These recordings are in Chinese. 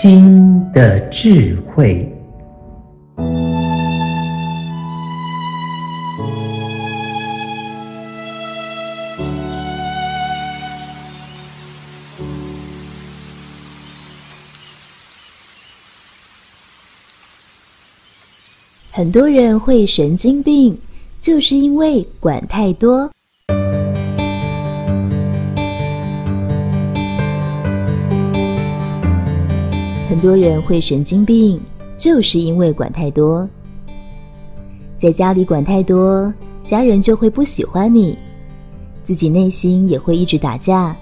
心的智慧。很多人会神经病，就是因为管太多。很多人会神经病，就是因为管太多。在家里管太多，家人就会不喜欢你，自己内心也会一直打架。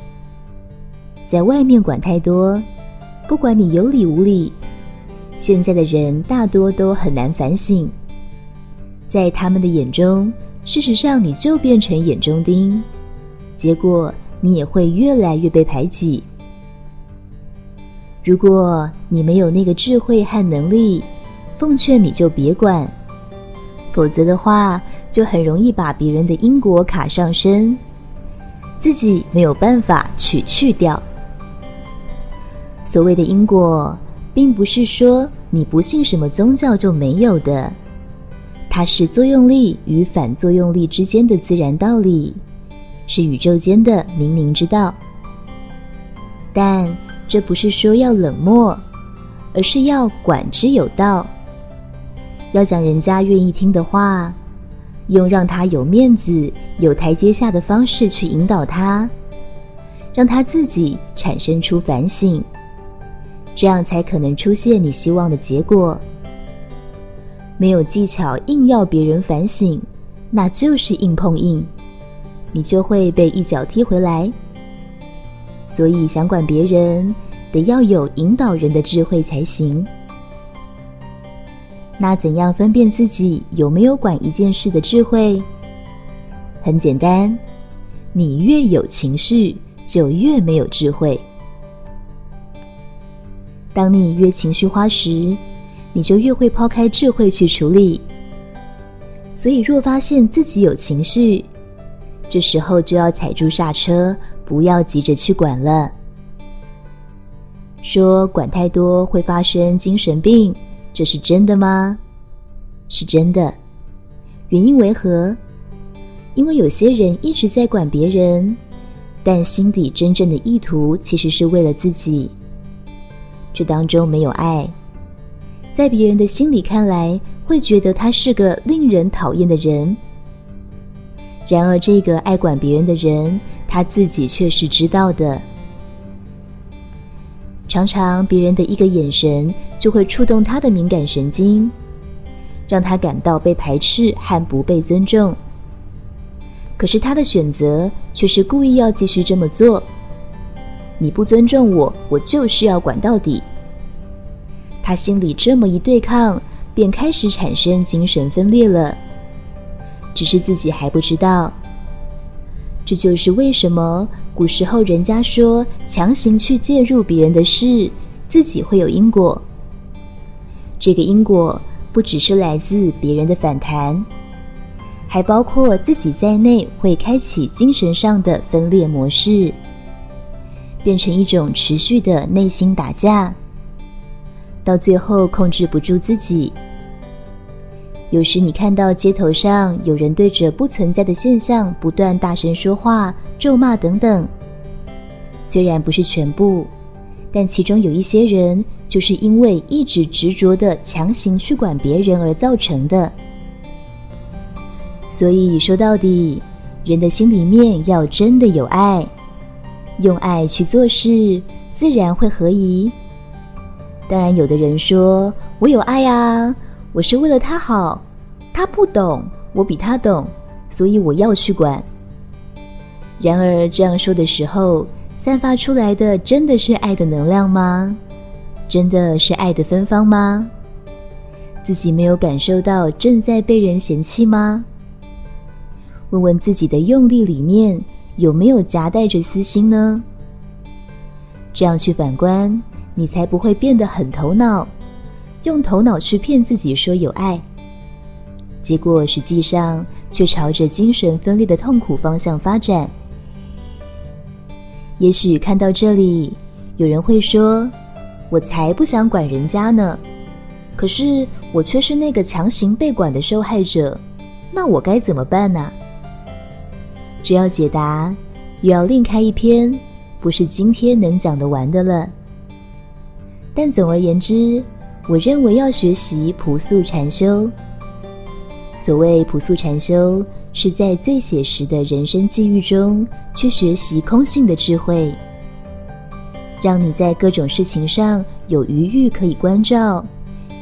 在外面管太多，不管你有理无理。现在的人大多都很难反省，在他们的眼中，事实上你就变成眼中钉，结果你也会越来越被排挤。如果你没有那个智慧和能力，奉劝你就别管，否则的话，就很容易把别人的因果卡上身，自己没有办法去去掉。所谓的因果。并不是说你不信什么宗教就没有的，它是作用力与反作用力之间的自然道理，是宇宙间的冥冥之道。但这不是说要冷漠，而是要管之有道，要讲人家愿意听的话，用让他有面子、有台阶下的方式去引导他，让他自己产生出反省。这样才可能出现你希望的结果。没有技巧，硬要别人反省，那就是硬碰硬，你就会被一脚踢回来。所以，想管别人，得要有引导人的智慧才行。那怎样分辨自己有没有管一件事的智慧？很简单，你越有情绪，就越没有智慧。当你越情绪化时，你就越会抛开智慧去处理。所以，若发现自己有情绪，这时候就要踩住刹车，不要急着去管了。说管太多会发生精神病，这是真的吗？是真的。原因为何？因为有些人一直在管别人，但心底真正的意图其实是为了自己。这当中没有爱，在别人的心里看来，会觉得他是个令人讨厌的人。然而，这个爱管别人的人，他自己却是知道的。常常，别人的一个眼神就会触动他的敏感神经，让他感到被排斥和不被尊重。可是，他的选择却是故意要继续这么做。你不尊重我，我就是要管到底。他心里这么一对抗，便开始产生精神分裂了。只是自己还不知道。这就是为什么古时候人家说强行去介入别人的事，自己会有因果。这个因果不只是来自别人的反弹，还包括自己在内，会开启精神上的分裂模式。变成一种持续的内心打架，到最后控制不住自己。有时你看到街头上有人对着不存在的现象不断大声说话、咒骂等等，虽然不是全部，但其中有一些人就是因为一直执着的强行去管别人而造成的。所以说到底，人的心里面要真的有爱。用爱去做事，自然会合宜。当然，有的人说：“我有爱啊，我是为了他好，他不懂，我比他懂，所以我要去管。”然而，这样说的时候，散发出来的真的是爱的能量吗？真的是爱的芬芳吗？自己没有感受到正在被人嫌弃吗？问问自己的用力里面。有没有夹带着私心呢？这样去反观，你才不会变得很头脑，用头脑去骗自己说有爱，结果实际上却朝着精神分裂的痛苦方向发展。也许看到这里，有人会说：“我才不想管人家呢。可是我却是那个强行被管的受害者，那我该怎么办呢？只要解答，又要另开一篇，不是今天能讲得完的了。但总而言之，我认为要学习朴素禅修。所谓朴素禅修，是在最写实的人生际遇中去学习空性的智慧，让你在各种事情上有余裕可以关照，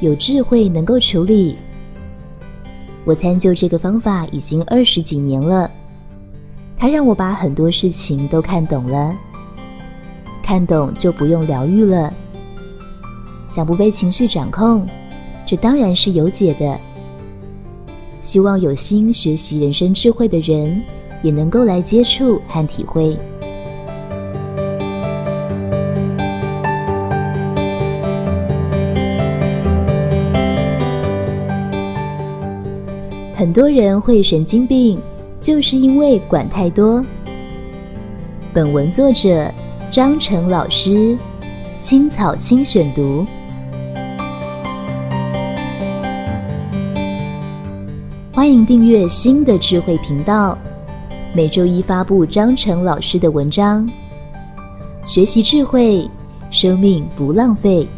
有智慧能够处理。我参究这个方法已经二十几年了，它让我把很多事情都看懂了，看懂就不用疗愈了。想不被情绪掌控，这当然是有解的。希望有心学习人生智慧的人，也能够来接触和体会。很多人会神经病，就是因为管太多。本文作者张成老师，青草青选读。欢迎订阅新的智慧频道，每周一发布张成老师的文章。学习智慧，生命不浪费。